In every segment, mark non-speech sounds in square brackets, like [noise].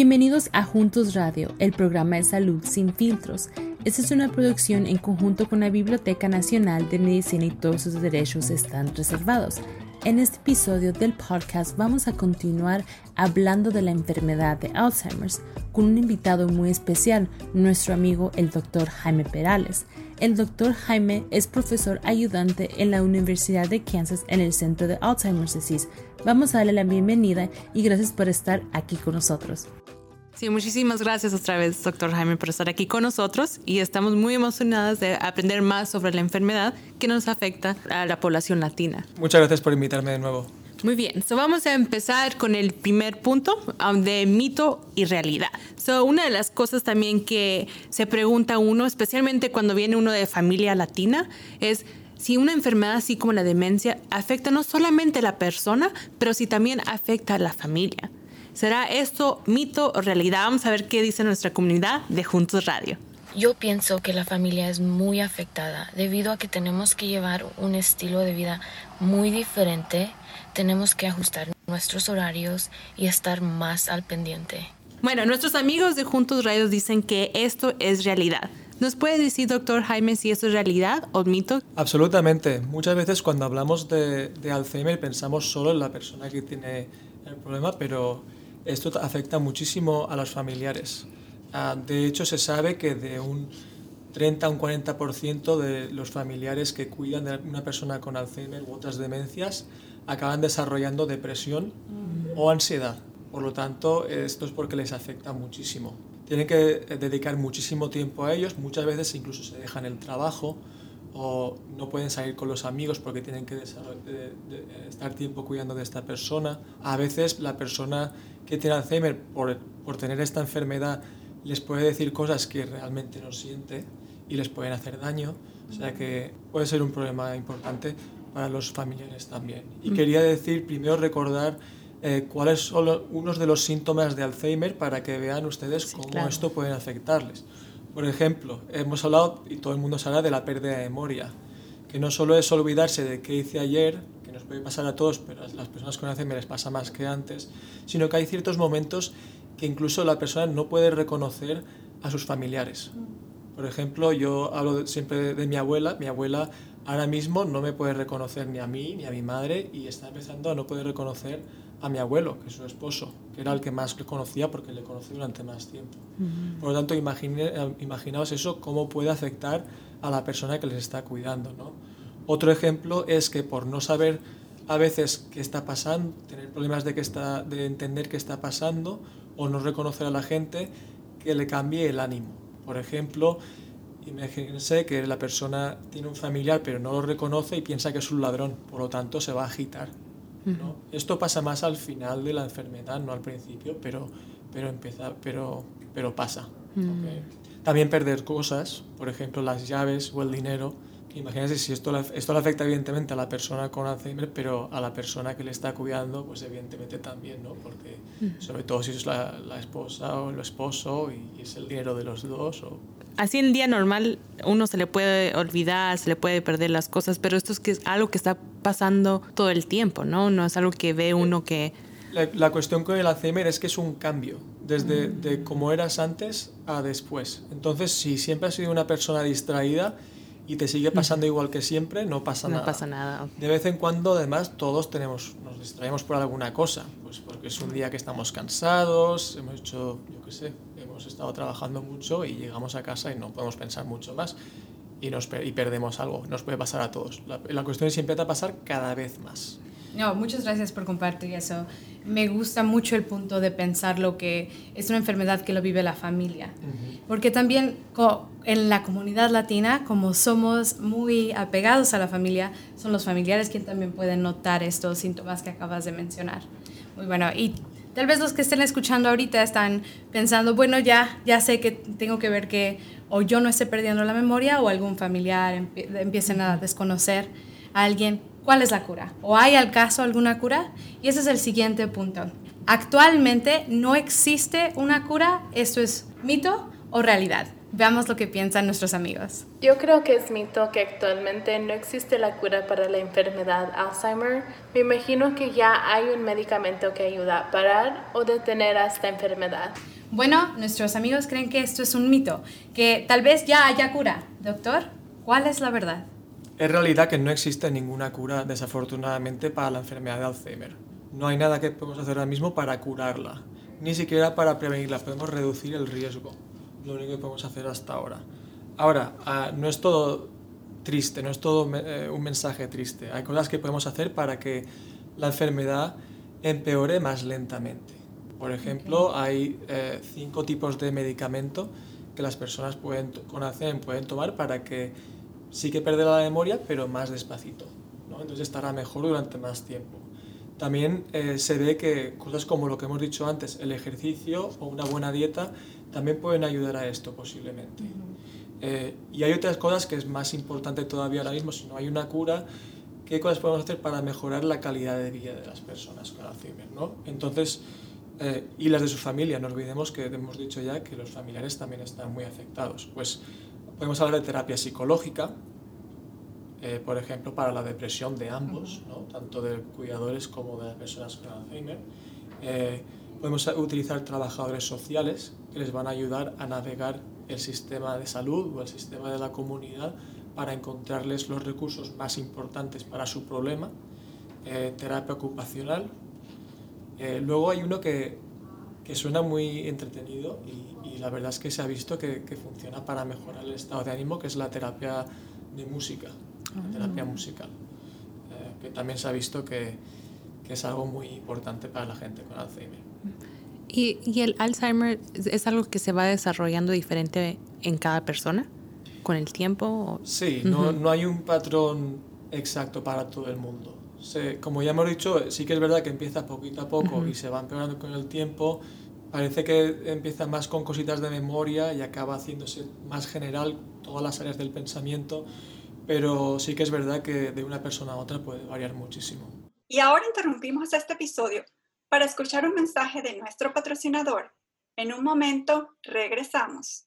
Bienvenidos a Juntos Radio, el programa de salud sin filtros. Esta es una producción en conjunto con la Biblioteca Nacional de Medicina y todos sus derechos están reservados. En este episodio del podcast vamos a continuar hablando de la enfermedad de Alzheimer's con un invitado muy especial, nuestro amigo el doctor Jaime Perales. El doctor Jaime es profesor ayudante en la Universidad de Kansas en el Centro de Alzheimer's Disease. Vamos a darle la bienvenida y gracias por estar aquí con nosotros. Sí, muchísimas gracias otra vez, doctor Jaime, por estar aquí con nosotros y estamos muy emocionadas de aprender más sobre la enfermedad que nos afecta a la población latina. Muchas gracias por invitarme de nuevo. Muy bien, so vamos a empezar con el primer punto um, de mito y realidad. So, una de las cosas también que se pregunta uno, especialmente cuando viene uno de familia latina, es si una enfermedad así como la demencia afecta no solamente a la persona, pero si también afecta a la familia. ¿Será esto mito o realidad? Vamos a ver qué dice nuestra comunidad de Juntos Radio. Yo pienso que la familia es muy afectada debido a que tenemos que llevar un estilo de vida muy diferente, tenemos que ajustar nuestros horarios y estar más al pendiente. Bueno, nuestros amigos de Juntos Radio dicen que esto es realidad. ¿Nos puede decir, doctor Jaime, si esto es realidad o mito? Absolutamente. Muchas veces cuando hablamos de, de Alzheimer pensamos solo en la persona que tiene el problema, pero esto afecta muchísimo a los familiares. Ah, de hecho, se sabe que de un 30 a un 40% de los familiares que cuidan de una persona con Alzheimer u otras demencias acaban desarrollando depresión o ansiedad. Por lo tanto, esto es porque les afecta muchísimo. Tienen que dedicar muchísimo tiempo a ellos, muchas veces incluso se dejan el trabajo o no pueden salir con los amigos porque tienen que estar tiempo cuidando de esta persona. A veces la persona que tiene Alzheimer, por, por tener esta enfermedad, les puede decir cosas que realmente no siente y les pueden hacer daño. O sea que puede ser un problema importante para los familiares también. Y mm. quería decir, primero recordar eh, cuáles son unos de los síntomas de Alzheimer para que vean ustedes cómo esto puede afectarles. Por ejemplo, hemos hablado, y todo el mundo sabe, de la pérdida de memoria, que no solo es olvidarse de qué hice ayer, puede pasar a todos, pero a las personas con Alzheimer les pasa más que antes, sino que hay ciertos momentos que incluso la persona no puede reconocer a sus familiares. Por ejemplo, yo hablo siempre de mi abuela, mi abuela ahora mismo no me puede reconocer ni a mí ni a mi madre y está empezando a no poder reconocer a mi abuelo, que es su esposo, que era el que más le conocía porque le conocí durante más tiempo. Por lo tanto, imaginaos eso, cómo puede afectar a la persona que les está cuidando. ¿no? Otro ejemplo es que por no saber a veces qué está pasando, tener problemas de, que está, de entender qué está pasando o no reconocer a la gente, que le cambie el ánimo. Por ejemplo, imagínense que la persona tiene un familiar pero no lo reconoce y piensa que es un ladrón, por lo tanto se va a agitar esto pasa más al final de la enfermedad, no al principio, pero, pero, empieza, pero, pero pasa. También perder cosas, por ejemplo las llaves o el dinero. Imagínense si esto, esto le afecta evidentemente a la persona con Alzheimer, pero a la persona que le está cuidando, pues evidentemente también, ¿no? Porque sobre todo si es la, la, esposa o el esposo y es el dinero de los dos o así en día normal uno se le puede olvidar, se le puede perder las cosas, pero esto es, que es algo que está pasando todo el tiempo, ¿no? No es algo que ve uno que... La, cuestión con el Alzheimer es que es un cambio, desde de cómo eras antes a después. Entonces, si siempre has sido una persona distraída y te sigue pasando igual que siempre, no pasa nada. No pasa nada. De vez en cuando, además, todos tenemos, nos distraemos por alguna cosa, pues porque es un día que estamos cansados, hemos hecho, yo qué sé, hemos estado trabajando mucho y llegamos a casa y no podemos pensar mucho más y, nos, y perdemos algo. Nos puede pasar a todos. La, la cuestión es siempre pasar cada vez más. No, muchas gracias por compartir eso. Me gusta mucho el punto de pensar lo que es una enfermedad que lo vive la familia. Porque también en la comunidad latina, como somos muy apegados a la familia, son los familiares quienes también pueden notar estos síntomas que acabas de mencionar. Muy bueno. Y Tal vez los que estén escuchando ahorita están pensando, bueno, ya, ya sé que tengo que ver que o yo no esté perdiendo la memoria o algún familiar empiecen a desconocer a alguien. ¿Cuál es la cura? ¿O hay al caso alguna cura? Y ese es el siguiente punto. Actualmente no existe una cura, esto es mito o realidad. Veamos lo que piensan nuestros amigos. Yo creo que es mito que actualmente no existe la cura para la enfermedad Alzheimer. Me imagino que ya hay un medicamento que ayuda a parar o detener a esta enfermedad. Bueno, nuestros amigos creen que esto es un mito, que tal vez ya haya cura. Doctor, ¿cuál es la verdad? Es realidad que no existe ninguna cura, desafortunadamente, para la enfermedad de Alzheimer. No hay nada que podemos hacer ahora mismo para curarla, ni siquiera para prevenirla. Podemos reducir el riesgo lo único que podemos hacer hasta ahora. Ahora, ah, no es todo triste, no es todo eh, un mensaje triste. Hay cosas que podemos hacer para que la enfermedad empeore más lentamente. Por ejemplo, hay eh, cinco tipos de medicamento que las personas pueden, con Alzheimer pueden tomar para que sí que perder la memoria, pero más despacito. ¿no? Entonces estará mejor durante más tiempo. También eh, se ve que cosas como lo que hemos dicho antes, el ejercicio o una buena dieta, también pueden ayudar a esto posiblemente. Eh, y hay otras cosas que es más importante todavía ahora mismo, si no hay una cura, ¿qué cosas podemos hacer para mejorar la calidad de vida de las personas con Alzheimer? ¿no? Entonces, eh, y las de su familia, no olvidemos que hemos dicho ya que los familiares también están muy afectados. Pues podemos hablar de terapia psicológica, eh, por ejemplo, para la depresión de ambos, ¿no? tanto de cuidadores como de personas con Alzheimer. podemos utilizar trabajadores sociales que les van a ayudar a navegar el sistema de salud o el sistema de la comunidad para encontrarles los recursos más importantes para su problema, eh, terapia ocupacional. Eh, luego hay uno que, que, suena muy entretenido y, y, la verdad es que se ha visto que, que, funciona para mejorar el estado de ánimo, que es la terapia de música, la ah. terapia musical, eh, que también se ha visto que, que es algo muy importante para la gente con Alzheimer. ¿Y, ¿Y, el Alzheimer es algo que se va desarrollando diferente en cada persona con el tiempo? Sí, no, no, hay un patrón exacto para todo el mundo. Como ya hemos dicho, sí que es verdad que empieza poquito a poco y se va empeorando con el tiempo. Parece que empieza más con cositas de memoria y acaba haciéndose más general todas las áreas del pensamiento, pero sí que es verdad que de una persona a otra puede variar muchísimo. Y ahora interrumpimos este episodio para escuchar un mensaje de nuestro patrocinador. En un momento, regresamos.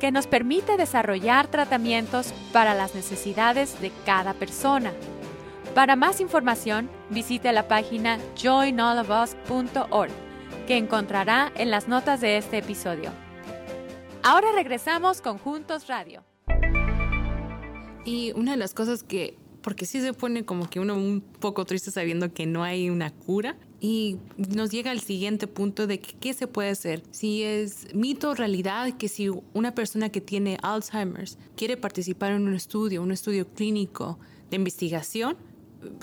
que nos permite desarrollar tratamientos para las necesidades de cada persona. Para más información, visite la página joinallofus.org, que encontrará en las notas de este episodio. Ahora regresamos con Juntos Radio. Y una de las cosas que, porque sí se pone como que uno un poco triste sabiendo que no hay una cura, y nos llega al siguiente punto de qué se puede hacer. Si es mito o realidad que si una persona que tiene Alzheimer's quiere participar en un estudio, un estudio clínico de investigación,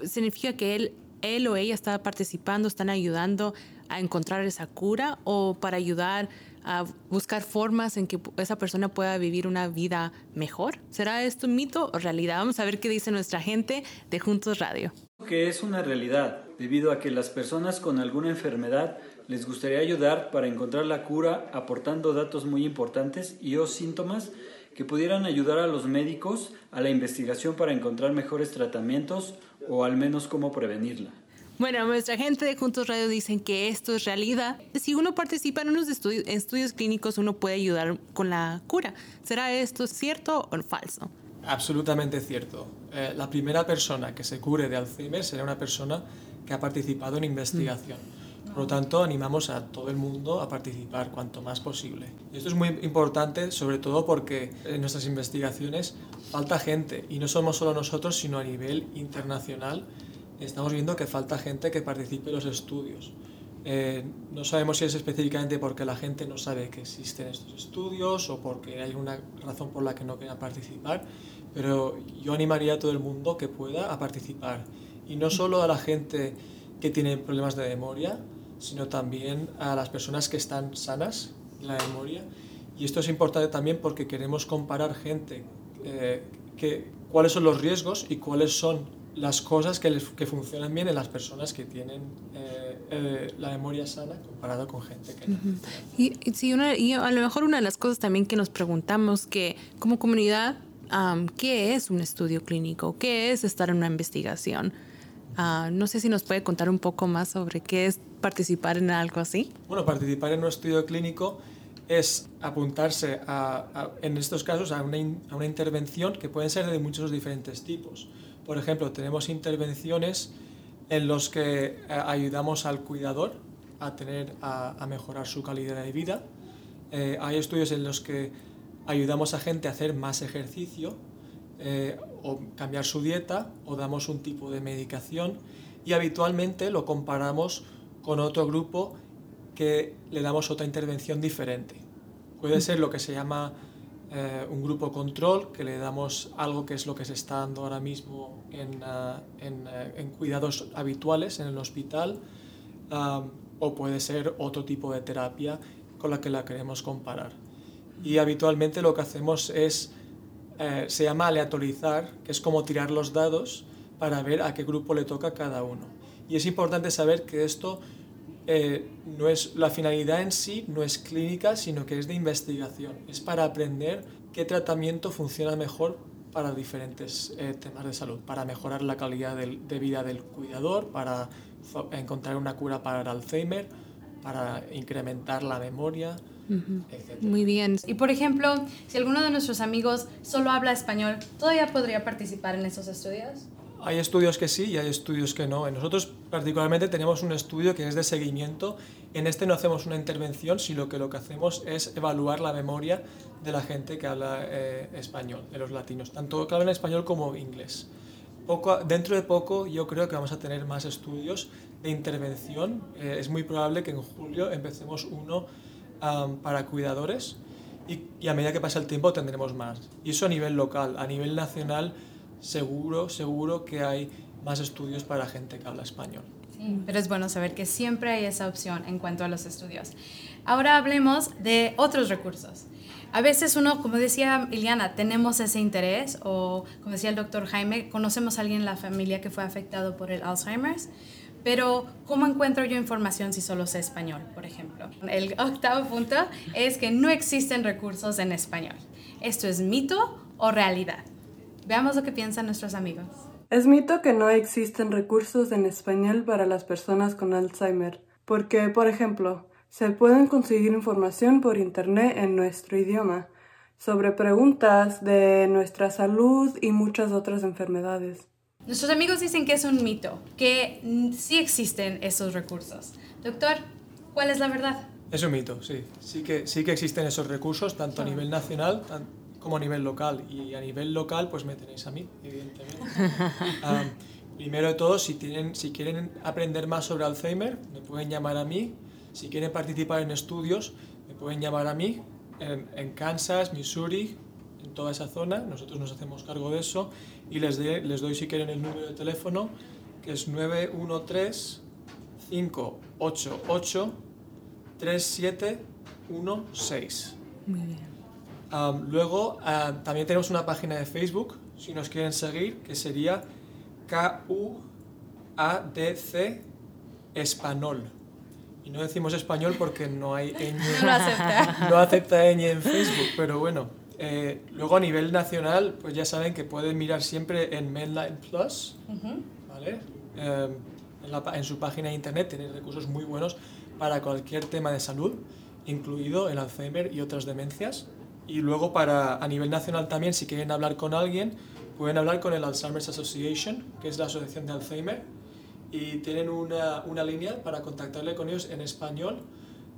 significa que él, él o ella está participando, están ayudando a encontrar esa cura o para ayudar a buscar formas en que esa persona pueda vivir una vida mejor. ¿Será esto un mito o realidad? Vamos a ver qué dice nuestra gente de Juntos Radio. Que es una realidad debido a que las personas con alguna enfermedad les gustaría ayudar para encontrar la cura aportando datos muy importantes y o síntomas que pudieran ayudar a los médicos a la investigación para encontrar mejores tratamientos o al menos cómo prevenirla. Bueno, nuestra gente de Juntos Radio dicen que esto es realidad. Si uno participa en unos estudios, estudios clínicos, uno puede ayudar con la cura. ¿Será esto cierto o falso? Absolutamente cierto. Eh, la primera persona que se cure de Alzheimer será una persona que ha participado en investigación. Por lo tanto, animamos a todo el mundo a participar cuanto más posible. Y esto es muy importante, sobre todo porque en nuestras investigaciones falta gente, y no somos solo nosotros, sino a nivel internacional estamos viendo que falta gente que participe en los estudios. Eh, no sabemos si es específicamente porque la gente no sabe que existen estos estudios o porque hay una razón por la que no quiera participar, pero yo animaría a todo el mundo que pueda a participar y no solo a la gente que tiene problemas de memoria, sino también a las personas que están sanas de la memoria Y esto es importante también porque queremos comparar gente, eh, cuáles son los riesgos y cuáles son las cosas que, les, que funcionan bien en las personas que tienen eh, eh, la memoria sana comparado con gente que no. y, sí, una, y a lo mejor una de las cosas también que nos preguntamos que como comunidad, ¿qué es un estudio clínico? ¿Qué es estar en una investigación? Uh, no sé si nos puede contar un poco más sobre qué es participar en algo así. Bueno, participar en un estudio clínico es apuntarse a, en estos casos a una, a una, intervención que pueden ser de muchos diferentes tipos. Por ejemplo, tenemos intervenciones en los que eh, ayudamos al cuidador a, tener, a mejorar su calidad de vida. Eh, hay estudios en los que ayudamos a gente a hacer más ejercicio eh, o cambiar su dieta o damos un tipo de medicación y habitualmente lo comparamos con otro grupo que le damos otra intervención diferente. Puede ser lo que se llama eh, un grupo control, que le damos algo que es lo que se está dando ahora mismo en, uh, en cuidados habituales en el hospital, o puede ser otro tipo de terapia con la que la queremos comparar. Y habitualmente lo que hacemos es, eh, se llama aleatorizar, que es como tirar los dados para ver a qué grupo le toca cada uno. Y es importante saber que esto eh, no es la finalidad en sí no es clínica, sino que es de investigación. Es para aprender qué tratamiento funciona mejor para diferentes eh, temas de salud, para mejorar la calidad del, de vida del cuidador, para encontrar una cura para el Alzheimer, para incrementar la memoria. Uh -huh. Muy bien. Y por ejemplo, si alguno de nuestros amigos solo habla español, ¿todavía podría participar en esos estudios? Hay estudios que sí y hay estudios que no. Nosotros particularmente tenemos un estudio que es de seguimiento. En este no hacemos una intervención, sino que lo que hacemos es evaluar la memoria de la gente que habla eh, español, de los latinos, tanto que hablan español como inglés. Dentro de poco yo creo que vamos a tener más estudios de intervención. Eh, es muy probable que en julio empecemos uno para cuidadores y, y a medida que pasa el tiempo tendremos más. Y eso a nivel local. A nivel nacional seguro, seguro que hay más estudios para gente que habla español. Sí, pero es bueno saber que siempre hay esa opción en cuanto a los estudios. Ahora hablemos de otros recursos. A veces uno, como decía Iliana, tenemos ese interés o, como decía el doctor Jaime, conocemos a alguien en la familia que fue afectado por el Alzheimer's, pero ¿cómo encuentro yo información si solo sé español, por ejemplo? El octavo punto es que no existen recursos en español. ¿Esto es mito o realidad? Veamos lo que piensan nuestros amigos. Es mito que no existen recursos en español para las personas con Alzheimer, porque, por ejemplo, se pueden conseguir información por Internet en nuestro idioma sobre preguntas de nuestra salud y muchas otras enfermedades. Nuestros amigos dicen que es un mito, que sí existen esos recursos. Doctor, ¿cuál es la verdad? Es un mito, sí. Sí que, sí que existen esos recursos, tanto a nivel nacional como a nivel local. Y a nivel local, pues me tenéis a mí, evidentemente. um, [laughs] primero de todo, si, tienen, si quieren aprender más sobre Alzheimer, me pueden llamar a mí. Si quieren participar en estudios, me pueden llamar a mí. En, en Kansas, Missouri, en toda esa zona, nosotros nos hacemos cargo de eso. Y les, de, les doy, si quieren, el número de teléfono, que es 913 588 3716. Muy bien. Um, luego uh, también tenemos una página de Facebook, si nos quieren seguir, que sería KUADC Español. Y no decimos español porque no hay [laughs] ñ, no acepta, no acepta ñ en Facebook, pero bueno. Eh, luego a nivel nacional, pues ya saben que pueden mirar siempre en Mainline Plus, uh -huh. ¿vale? Eh, en, la, en su página de internet tienen recursos muy buenos para cualquier tema de salud, incluido el Alzheimer y otras demencias. Y luego para a nivel nacional también, si quieren hablar con alguien, pueden hablar con el Alzheimer's Association, que es la asociación de Alzheimer, y tienen una, una línea para contactarle con ellos en español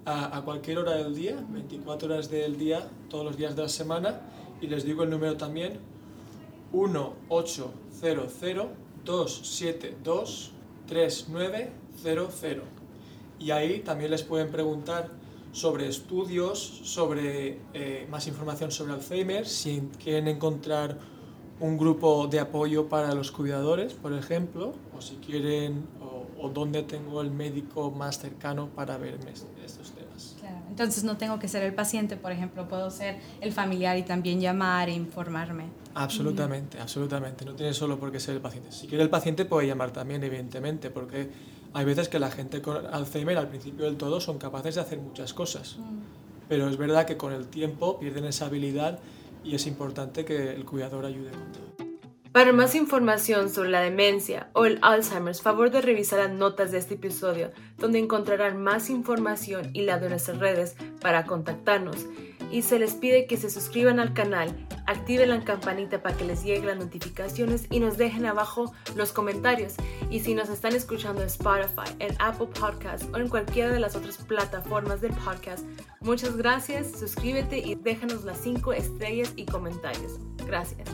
a, a, cualquier hora del día, 24 horas del día, todos los días de la semana, y les digo el número también, 1800-272-3900. Y ahí también les pueden preguntar sobre estudios, sobre eh, más información sobre Alzheimer, si quieren encontrar un grupo de apoyo para los cuidadores, por ejemplo, o si quieren, o, o dónde tengo el médico más cercano para verme estos temas. Entonces no tengo que ser el paciente, por ejemplo, puedo ser el familiar y también llamar e informarme. Absolutamente, absolutamente. No tiene solo por qué ser el paciente. Si quiere el paciente puede llamar también, evidentemente, porque hay veces que la gente con Alzheimer al principio del todo son capaces de hacer muchas cosas. Pero es verdad que con el tiempo pierden esa habilidad y es importante que el cuidador ayude con todo. Para más información sobre la demencia o el Alzheimer, favor de revisar las notas de este episodio, donde encontrarán más información y la de nuestras redes para contactarnos. Y se les pide que se suscriban al canal, activen la campanita para que les lleguen las notificaciones y nos dejen abajo los comentarios. Y si nos están escuchando en Spotify, en Apple Podcasts o en cualquiera de las otras plataformas de podcast, muchas gracias, suscríbete y déjanos las 5 estrellas y comentarios. Gracias.